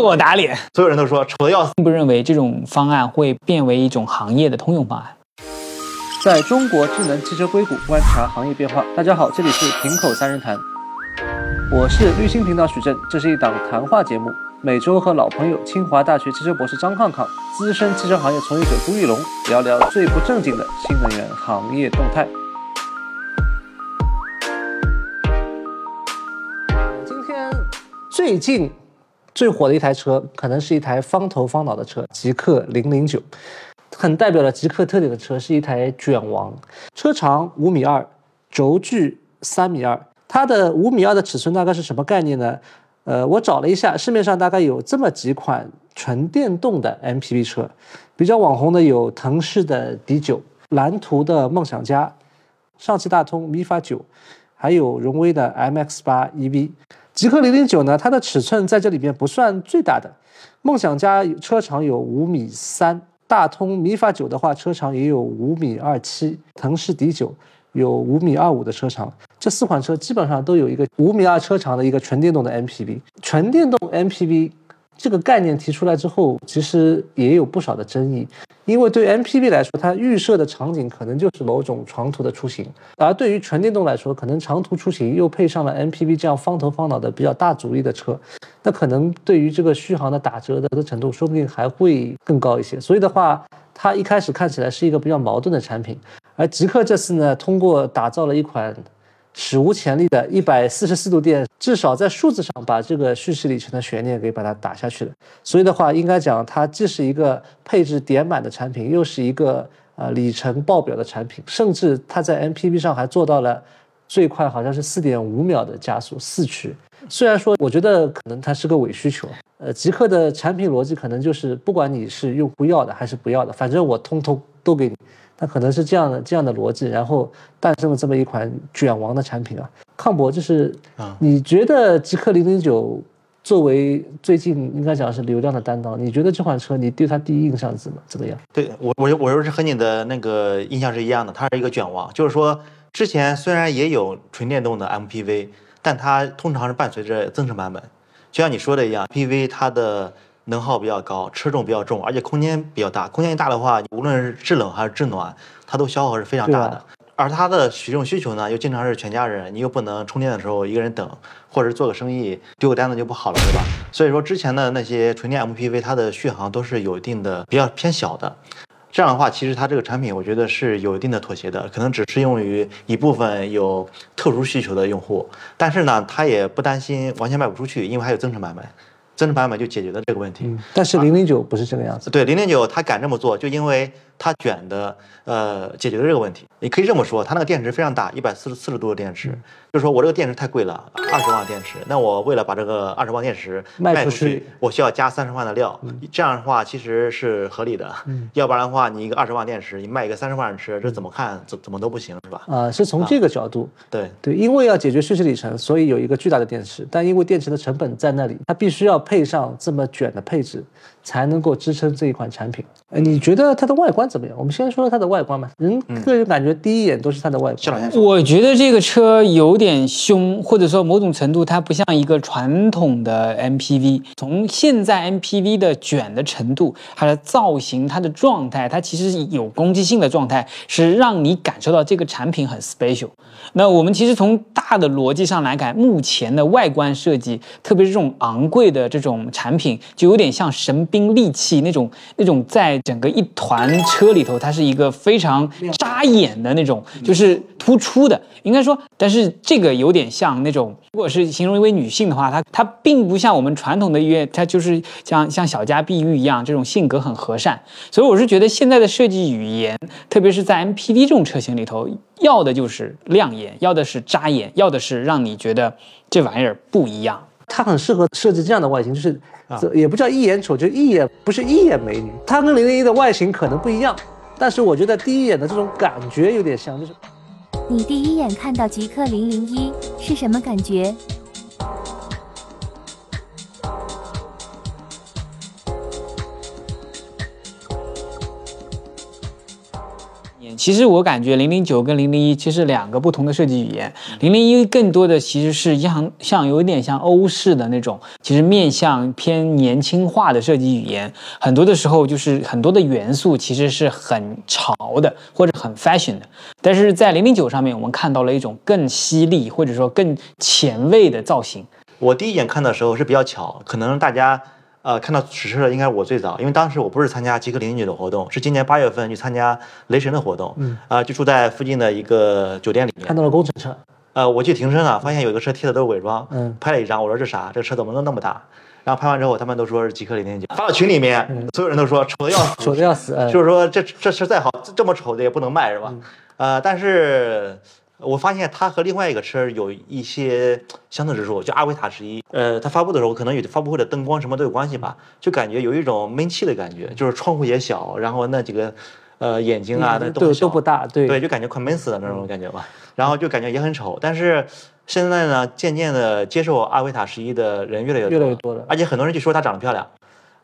我打脸。所有人都说丑的要死。并不认为这种方案会变为一种行业的通用方案。在中国智能汽车硅谷观察行业变化。大家好，这里是平口三人谈，我是绿星频道许正，这是一档谈话节目，每周和老朋友清华大学汽车博士张康康、资深汽车行业从业者朱玉龙聊聊最不正经的新能源行业动态。今天最近最火的一台车，可能是一台方头方脑的车，极氪零零九。很代表了极氪特点的车是一台卷王，车长五米二，轴距三米二。它的五米二的尺寸大概是什么概念呢？呃，我找了一下，市面上大概有这么几款纯电动的 MPV 车，比较网红的有腾势的 D9、蓝图的梦想家、上汽大通米法九，还有荣威的 MX 八 EV。极氪零零九呢，它的尺寸在这里边不算最大的，梦想家车长有五米三。大通米法九的话，车长也有五米二七；腾势 D 九有五米二五的车长。这四款车基本上都有一个五米二车长的一个纯电动的 MPV。纯电动 MPV。这个概念提出来之后，其实也有不少的争议，因为对 MPV 来说，它预设的场景可能就是某种长途的出行，而对于纯电动来说，可能长途出行又配上了 MPV 这样方头方脑的比较大阻力的车，那可能对于这个续航的打折的程度，说不定还会更高一些。所以的话，它一开始看起来是一个比较矛盾的产品，而极氪这次呢，通过打造了一款。史无前例的一百四十四度电，至少在数字上把这个蓄势里程的悬念给把它打下去了。所以的话，应该讲它既是一个配置点满的产品，又是一个呃里程爆表的产品，甚至它在 MPV 上还做到了最快好像是四点五秒的加速四驱。虽然说我觉得可能它是个伪需求，呃，极客的产品逻辑可能就是不管你是用户要的还是不要的，反正我通通都给你。那可能是这样的这样的逻辑，然后诞生了这么一款卷王的产品啊。康博，就是啊，你觉得极氪零零九作为最近应该讲是流量的担当，你觉得这款车你对它第一印象怎么怎么样？对我我我说是和你的那个印象是一样的，它是一个卷王，就是说之前虽然也有纯电动的 MPV，但它通常是伴随着增程版本，就像你说的一样，PV 它的。能耗比较高，车重比较重，而且空间比较大。空间一大的话，无论是制冷还是制暖，它都消耗是非常大的。而它的使用需求呢，又经常是全家人，你又不能充电的时候一个人等，或者做个生意丢个单子就不好了，对吧？所以说之前的那些纯电 MPV，它的续航都是有一定的比较偏小的。这样的话，其实它这个产品我觉得是有一定的妥协的，可能只适用于一部分有特殊需求的用户。但是呢，它也不担心完全卖不出去，因为还有增程版本。增值版本就解决了这个问题，但是零零九不是这个样子。对，零零九他敢这么做，就因为他卷的，呃，解决了这个问题。你可以这么说，它那个电池非常大，一百四十四十度的电池，就是说我这个电池太贵了，二十万电池，那我为了把这个二十万电池卖出去，我需要加三十万的料，这样的话其实是合理的。要不然的话，你一个二十万电池，你卖一个三十万的车，这怎么看怎怎么都不行，是吧？啊，是从这个角度。对对，因为要解决蓄势里程，所以有一个巨大的电池，但因为电池的成本在那里，它必须要。配上这么卷的配置，才能够支撑这一款产品。哎，你觉得它的外观怎么样？我们先说说它的外观吧。人个人感觉第一眼都是它的外观。我觉得这个车有点凶，或者说某种程度它不像一个传统的 MPV。从现在 MPV 的卷的程度、它的造型、它的状态，它其实有攻击性的状态，是让你感受到这个产品很 special。那我们其实从大的逻辑上来看，目前的外观设计，特别是这种昂贵的这种产品，就有点像神兵利器那种那种，在整个一团车里头，它是一个非常扎眼的那种，就是突出的。应该说，但是这个有点像那种，如果是形容一位女性的话，她她并不像我们传统的医院，她就是像像小家碧玉一样，这种性格很和善。所以我是觉得现在的设计语言，特别是在 MPV 这种车型里头。要的就是亮眼，要的是扎眼，要的是让你觉得这玩意儿不一样。它很适合设计这样的外形，就是也不叫一眼丑，就一眼不是一眼美女。它跟零零一的外形可能不一样，但是我觉得第一眼的这种感觉有点像，就是你第一眼看到极客零零一是什么感觉？其实我感觉零零九跟零零一其实两个不同的设计语言，零零一更多的其实是像像有点像欧式的那种，其实面向偏年轻化的设计语言，很多的时候就是很多的元素其实是很潮的或者很 fashion 的，但是在零零九上面我们看到了一种更犀利或者说更前卫的造型。我第一眼看的时候是比较巧，可能大家呃看到实车的应该我最早，因为当时我不是参加极客零零九的活动，是今年八月份去参加雷神的活动，嗯啊、就住在附近的一个酒店里面看，到了工程车，呃，我去停车呢，发现有一个车贴的都是伪装，嗯拍了一张，我说这啥？这车怎么能那么大？然后拍完之后，他们都说是极客零零九，发到群里面，所有人都说丑的 要死，嗯丑的要死，呃就是说这这车再好，这么丑的也不能卖是吧？嗯呃，但是我发现它和另外一个车有一些相似之处，就阿维塔十一。呃，它发布的时候可能与发布会的灯光什么都有关系吧，就感觉有一种闷气的感觉，就是窗户也小，然后那几个呃眼睛啊，那都都不大，对对，就感觉快闷死了那种感觉吧。然后就感觉也很丑，但是现在呢，渐渐的接受阿维塔十一的人越来越多，越来越多了而且很多人就说它长得漂亮，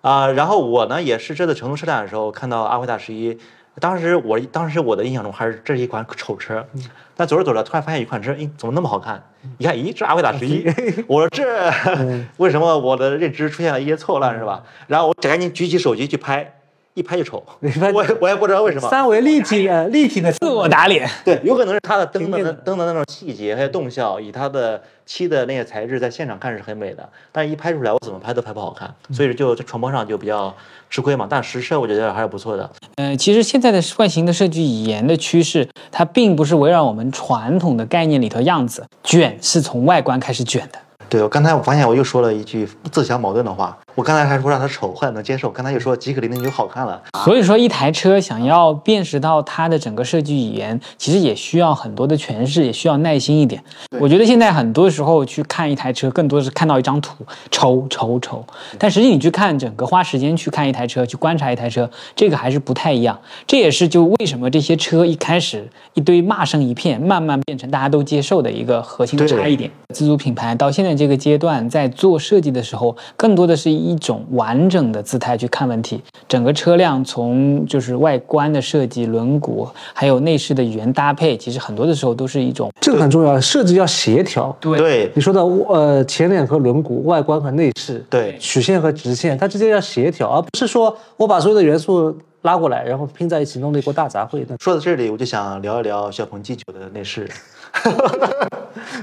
啊、然后我呢也是这次成都车展的时候看到阿维塔十一，当时我当时我的印象中还是这是一款丑车，但走着走着突然发现一款车，哎，怎么那么好看？一看，咦，这阿维达十一，我说这 为什么我的认知出现了一些错乱是吧？然后我赶紧举起手机去拍，一拍就丑，我也我也不知道为什么。三维立体的立体的自我打脸，对，有可能是它的灯的灯的那种细节还有动效，以它的漆的那些材质，在现场看是很美的，但是一拍出来，我怎么拍都拍不好看，所以就在传播上就比较吃亏嘛。但实车我觉得还是不错的。呃，其实现在的外形的设计语言的趋势，它并不是围绕我们传统的概念里头样子，卷是从外观开始卷的。对，我刚才我发现我又说了一句自相矛盾的话，我刚才还说让它丑，后来能接受，刚才又说极客零零九好看了。所以说，一台车想要辨识到它的整个设计语言，其实也需要很多的诠释，也需要耐心一点。我觉得现在很多时候去看一台车，更多是看到一张图，丑丑丑。但实际你去看整个花时间去看一台车，去观察一台车，这个还是不太一样。这也是就为什么这些车一开始一堆骂声一片，慢慢变成大家都接受的一个核心的差异点。自主品牌到现在这个阶段，在做设计的时候，更多的是一种完整的姿态去看问题。整个车辆从就是外观的设计、轮毂，还有内饰的语言搭配，其实很多的时候都是一种这个很重要，设计要协调。对对你说的呃前脸和轮毂、外观和内饰，对曲线和直线，它之间要协调，而不是说我把所有的元素拉过来，然后拼在一起，弄了一锅大杂烩。那说到这里，我就想聊一聊小鹏 G 九的内饰。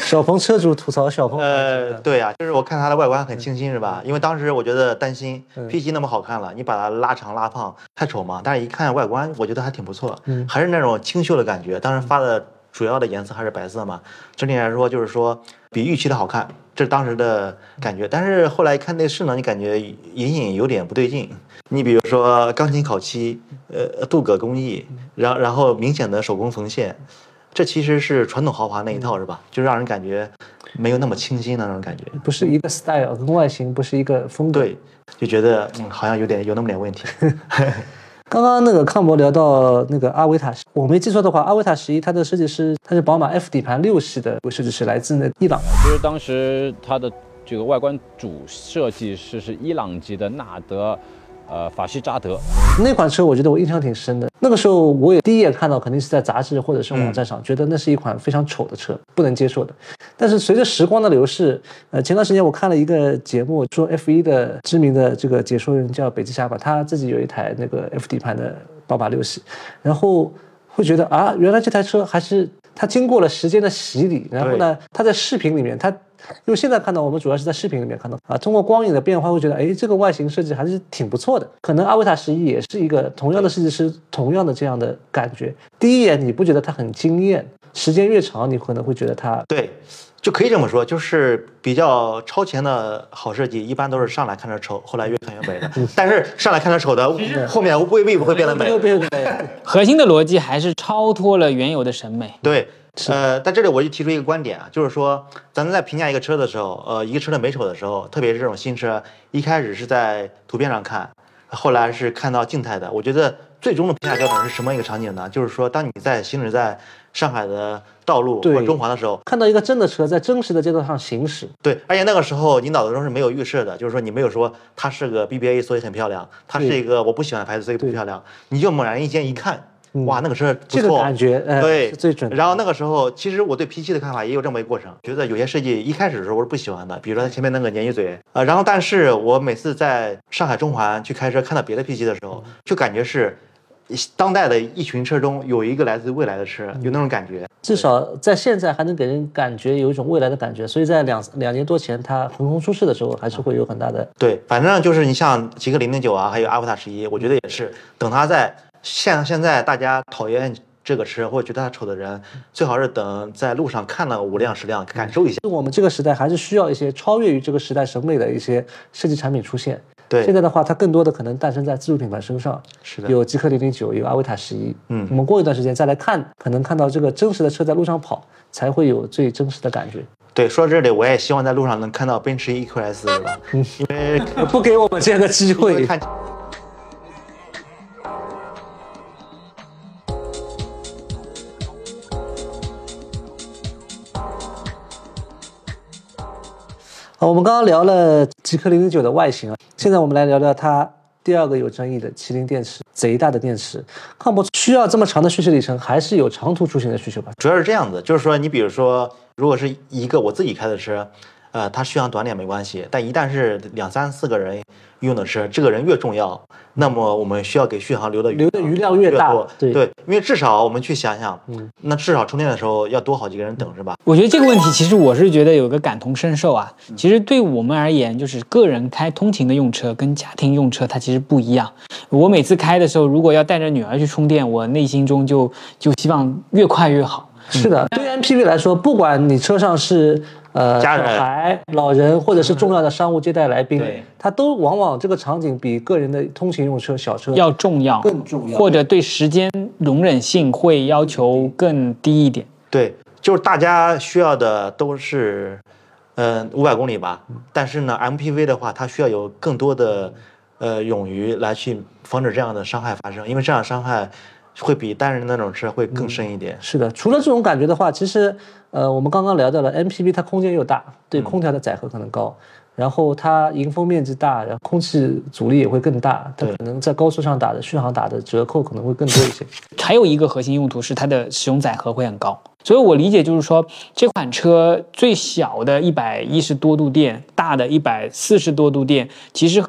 小鹏车主吐槽小鹏，呃，对呀、就是我看它的外观很清新，是吧？因为当时我觉得担心 P 七那么好看了，你把它拉长拉胖太丑嘛。但是一看外观，我觉得还挺不错，还是那种清秀的感觉。当时发的主要的颜色还是白色嘛，整体来说就是说比预期的好看，这是当时的感觉。但是后来一看内饰呢，你感觉隐隐有点不对劲。你比如说钢琴烤漆，呃，镀铬工艺，然后然后明显的手工缝线，这其实是传统豪华那一套是吧？就让人感觉没有那么清新的那种感觉。不是一个 style，跟外形不是一个风格。对，就觉得嗯，好像有点有那么点问题。刚刚那个康博聊到那个阿维塔，我没记错的话，阿维塔十一它的设计师它是宝马 F 底盘六系的设计师，来自那伊朗。其实当时它的这个外观主设计师是伊朗籍的纳德，呃，法系扎德。那款车我觉得我印象挺深的。那个时候我也第一眼看到，肯定是在杂志或者是网站上，觉得那是一款非常丑的车，不能接受的。但是随着时光的流逝，呃，前段时间我看了一个节目，说 F1 的知名的这个解说人叫北极侠吧，他自己有一台那个 F 底盘的宝马六系，然后会觉得啊，原来这台车还是它经过了时间的洗礼，然后呢，它在视频里面它。因为现在看到，我们主要是在视频里面看到啊，通过光影的变化，会觉得，哎，这个外形设计还是挺不错的。可能阿维塔十一也是一个同样的设计师，同样的这样的感觉。第一眼你不觉得它很惊艳，时间越长，你可能会觉得它对，就可以这么说，就是比较超前的好设计，一般都是上来看着丑，后来越看越美的。但是上来看着丑的，后面未必不会变得美核心的逻辑还是超脱了原有的审美。对，呃，在这里我就提出一个观点啊，就是说，咱们在评价一个车的时候，呃，一个车的美丑的时候，特别是这种新车，一开始是在图片上看，后来是看到静态的。我觉得最终的评价标准是什么一个场景呢？就是说，当你在行驶在上海的道路或中环的时候，看到一个真的车在真实的街道上行驶，对，而且那个时候你脑子中是没有预设的，就是说你没有说它是个 BBA，所以很漂亮，它是一个我不喜欢的牌子，所以不漂亮，你就猛然一间一看，哇，那个车不这个错。感觉，呃，对。是最准的。然后那个时候，其实我对 P7 的看法也有这么一个过程，觉得有些设计一开始的时候我是不喜欢的，比如说它前面那个鲶鱼嘴，呃，然后但是我每次在上海中环去开车看到别的 P7 的时候，就感觉是当代的一群车中有一个来自未来的车，有那种感觉。至少在现在还能给人感觉有一种未来的感觉，所以在两两年多前它横空出世的时候，还是会有很大的对，反正就是你像极氪零零九啊，还有阿维塔十一，我觉得也是，等它在现现在大家讨厌这个车或者觉得它丑的人，最好是等在路上看了五辆十辆，感受一下。我们这个时代还是需要一些超越于这个时代审美的一些设计产品出现。对现在的话，它更多的可能诞生在自主品牌身上，是的有极客零零九，有阿维塔十一。嗯我们过一段时间再来看，可能看到这个真实的车在路上跑，才会有最真实的感觉。对，说到这里，我也希望在路上能看到奔驰 EQS 了，因为 不给我们这样的机会，好，我们刚刚聊了极氪零零九的外形啊，现在我们来聊聊它第二个有争议的麒麟电池，贼大的电池。抗博需要这么长的续航里程，还是有长途出行的需求吧？主要是这样子，就是说你比如说，如果是一个我自己开的车，呃，它续航短点没关系，但一旦是两三四个人用的是，这个人越重要，那么我们需要给续航留的留的余量越大多。对对，因为至少我们去想想，嗯，那至少充电的时候要多好几个人等，是吧？我觉得这个问题其实我是觉得有个感同身受啊。其实对我们而言，就是个人开通勤的用车跟家庭用车它其实不一样。我每次开的时候，如果要带着女儿去充电，我内心中就就希望越快越好。是的，对于 MPV 来说，不管你车上是呃家人小孩、老人，或者是重要的商务接待来宾对，它都往往这个场景比个人的通勤用车小车要重要，更重要或者对时间容忍性会要求更低一点。对，就是大家需要的都是，嗯、五百公里吧。但是呢，MPV 的话，它需要有更多的，呃，勇于来去防止这样的伤害发生，因为这样伤害会比单人那种车会更深一点。是的，除了这种感觉的话，其实呃，我们刚刚聊到了 MPV，它空间又大，对空调的载荷可能高，然后它迎风面积大，然后空气阻力也会更大，它可能在高速上打的续航打的折扣可能会更多一些。还有一个核心用途是它的使用载荷会很高，所以我理解就是说，这款车最小的一百一十多度电，大的一百四十多度电，其实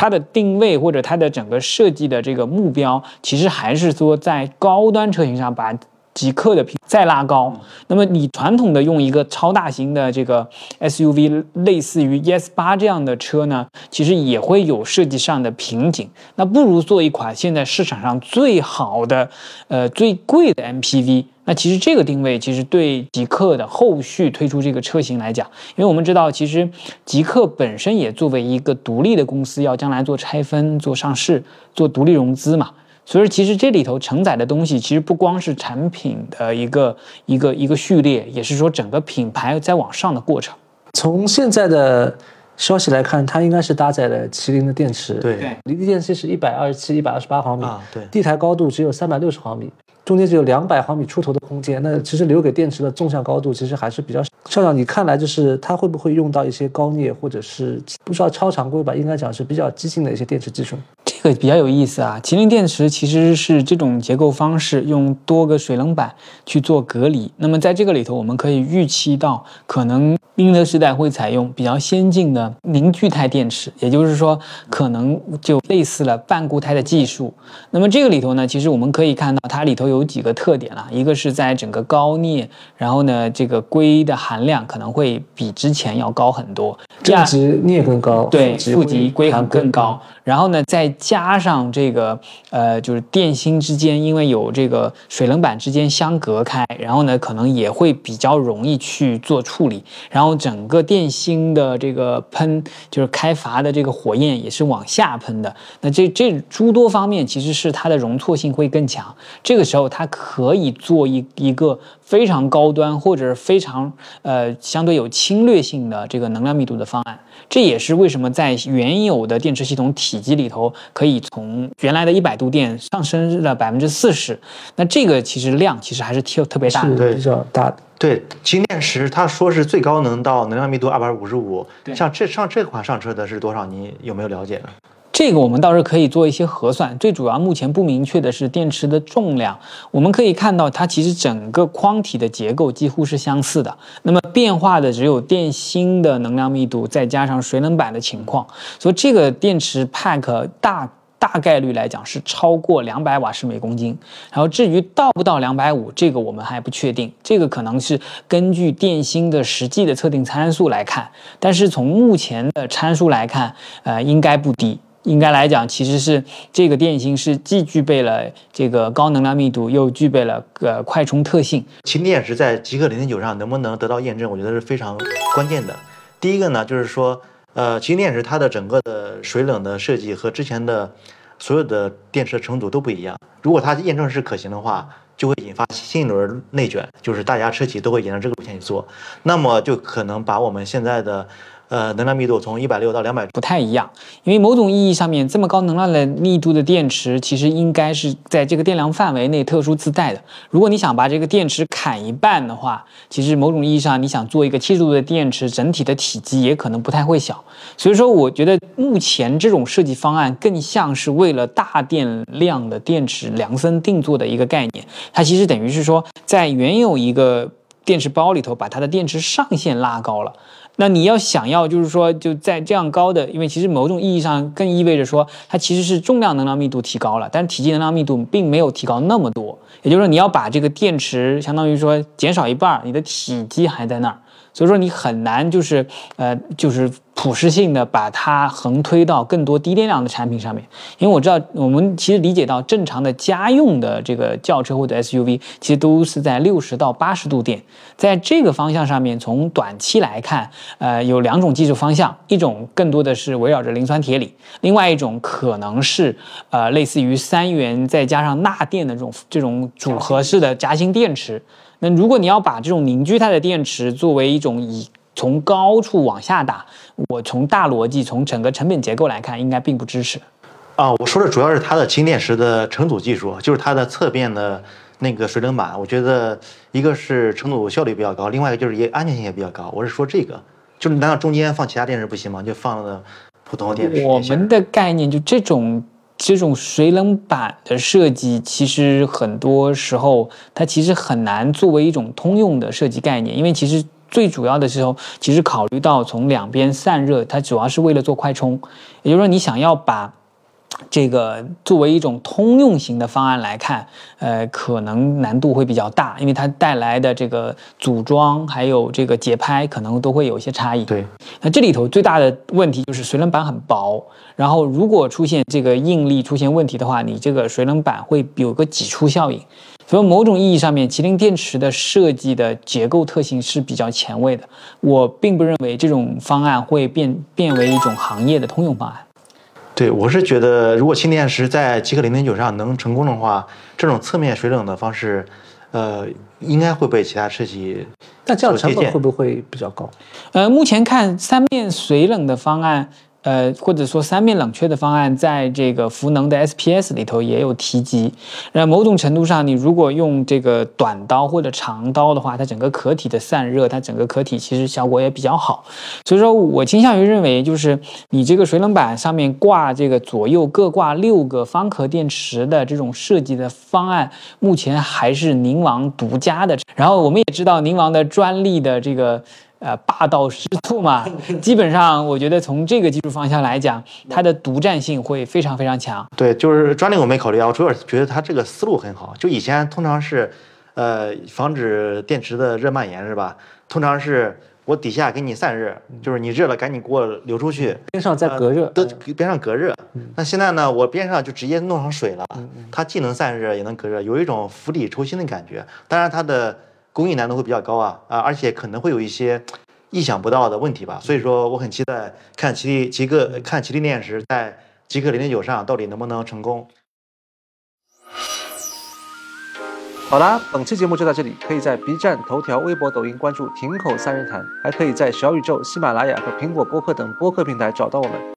它的定位或者它的整个设计的这个目标，其实还是说在高端车型上把极客的品再拉高。那么你传统的用一个超大型的这个 SUV，类似于 ES 八这样的车呢，其实也会有设计上的瓶颈。那不如做一款现在市场上最好的、呃最贵的 MPV。那其实这个定位其实对极客的后续推出这个车型来讲，因为我们知道，其实极客本身也作为一个独立的公司，要将来做拆分、做上市、做独立融资嘛。所以其实这里头承载的东西，其实不光是产品的一个一个一个序列，也是说整个品牌在往上的过程。从现在的消息来看，它应该是搭载了麒麟的电池，对离地间隙是一百二十七、一百二十八毫米，啊，对，地台高度只有三百六十毫米，中间只有两百毫米出头的空间。那其实留给电池的纵向高度其实还是比较少。校长，你看来就是它会不会用到一些高镍或者是不知道超常规吧？应该讲是比较激进的一些电池技术。这个比较有意思啊，麒麟电池其实是这种结构方式，用多个水冷板去做隔离。那么在这个里头，我们可以预期到，可能宁德时代会采用比较先进的凝聚态电池，也就是说，可能就类似了半固态的技术。那么这个里头呢，其实我们可以看到它里头有几个特点啦，一个是在整个高镍，然后呢，这个硅的含量可能会比之前要高很多。第二正极镍更高，对，负极硅含含更高。然后呢，再加上这个呃，就是电芯之间，因为有这个水冷板之间相隔开，然后呢，可能也会比较容易去做处理。然后整个电芯的这个喷，就是开阀的这个火焰也是往下喷的。那这这诸多方面其实是它的容错性会更强。这个时候它可以做一一个非常高端或者是非常呃相对有侵略性的这个能量密度的方案。这也是为什么在原有的电池系统体积里头，可以从原来的一百度电上升了百分之四十。那这个其实量其实还是特特别大的。是比较大的。对，麒麟电池它说是最高能到能量密度二百五十五，像这上这款上车的是多少？你有没有了解呢？这个我们倒是可以做一些核算。最主要目前不明确的是电池的重量。我们可以看到，它其实整个框体的结构几乎是相似的。那么变化的只有电芯的能量密度，再加上水冷板的情况。所以这个电池 pack 大。大概率来讲是超过两百瓦时每公斤，然后至于到不到两百五，这个我们还不确定，这个可能是根据电芯的实际的测定参数来看，但是从目前的参数来看，呃，应该不低，应该来讲其实是这个电芯是既具备了这个高能量密度，又具备了呃快充特性。氢电池在极氪零零九上能不能得到验证，我觉得是非常关键的。第一个呢，就是说。呃，氢电池它的整个的水冷的设计和之前的所有的电池的程度都不一样。如果它验证是可行的话，就会引发新一轮内卷，就是大家车企都会沿着这个路线去做，那么就可能把我们现在的。呃，能量密度从一百六到两百不太一样，因为某种意义上面，这么高能量的密度的电池，其实应该是在这个电量范围内特殊自带的。如果你想把这个电池砍一半的话，其实某种意义上你想做一个七十度的电池，整体的体积也可能不太会小。所以说，我觉得目前这种设计方案更像是为了大电量的电池量身定做的一个概念。它其实等于是说，在原有一个电池包里头，把它的电池上限拉高了。那你要想要，就是说，就在这样高的，因为其实某种意义上更意味着说，它其实是重量能量密度提高了，但是体积能量密度并没有提高那么多。也就是说，你要把这个电池相当于说减少一半，你的体积还在那儿。所以说你很难就是呃就是普适性的把它横推到更多低电量的产品上面，因为我知道我们其实理解到正常的家用的这个轿车或者 SUV 其实都是在六十到八十度电，在这个方向上面，从短期来看，呃有两种技术方向，一种更多的是围绕着磷酸铁锂，另外一种可能是呃类似于三元再加上钠电的这种这种组合式的夹心电池。那如果你要把这种凝聚态的电池作为一种以从高处往下打，我从大逻辑从整个成本结构来看，应该并不支持。啊，我说的主要是它的轻电池的成组技术，就是它的侧边的那个水冷板，我觉得一个是成组效率比较高，另外一个就是也安全性也比较高。我是说这个，就是难道中间放其他电池不行吗？就放了普通电池。我们的概念就这种。这种水冷板的设计，其实很多时候它其实很难作为一种通用的设计概念，因为其实最主要的时候，其实考虑到从两边散热，它主要是为了做快充，也就是说你想要把。这个作为一种通用型的方案来看，呃，可能难度会比较大，因为它带来的这个组装还有这个节拍可能都会有一些差异。对，那这里头最大的问题就是水冷板很薄，然后如果出现这个应力出现问题的话，你这个水冷板会有个挤出效应。所以某种意义上面，麒麟电池的设计的结构特性是比较前卫的。我并不认为这种方案会变变为一种行业的通用方案。对，我是觉得，如果氢电池在极氪零点九上能成功的话，这种侧面水冷的方式，呃，应该会被其他车企。那这样成本会不会比较高？呃，目前看三面水冷的方案。呃，或者说三面冷却的方案，在这个福能的 SPS 里头也有提及。那某种程度上，你如果用这个短刀或者长刀的话，它整个壳体的散热，它整个壳体其实效果也比较好。所以说我倾向于认为，就是你这个水冷板上面挂这个左右各挂六个方壳电池的这种设计的方案，目前还是宁王独家的。然后我们也知道宁王的专利的这个。呃，霸道失速嘛，基本上我觉得从这个技术方向来讲，它的独占性会非常非常强。对，就是专利我没考虑啊，我主要是觉得它这个思路很好。就以前通常是，呃，防止电池的热蔓延是吧？通常是我底下给你散热，就是你热了赶紧给我流出去，边上再隔热，都边上隔热。那现在呢，我边上就直接弄上水了，它既能散热也能隔热，有一种釜底抽薪的感觉。当然它的。工艺难度会比较高啊啊，而且可能会有一些意想不到的问题吧，所以说我很期待看奇力极个看奇力电池在极客零零九上到底能不能成功。好啦，本期节目就到这里，可以在 B 站、头条、微博、抖音关注“亭口三人谈”，还可以在小宇宙、喜马拉雅和苹果播客等播客平台找到我们。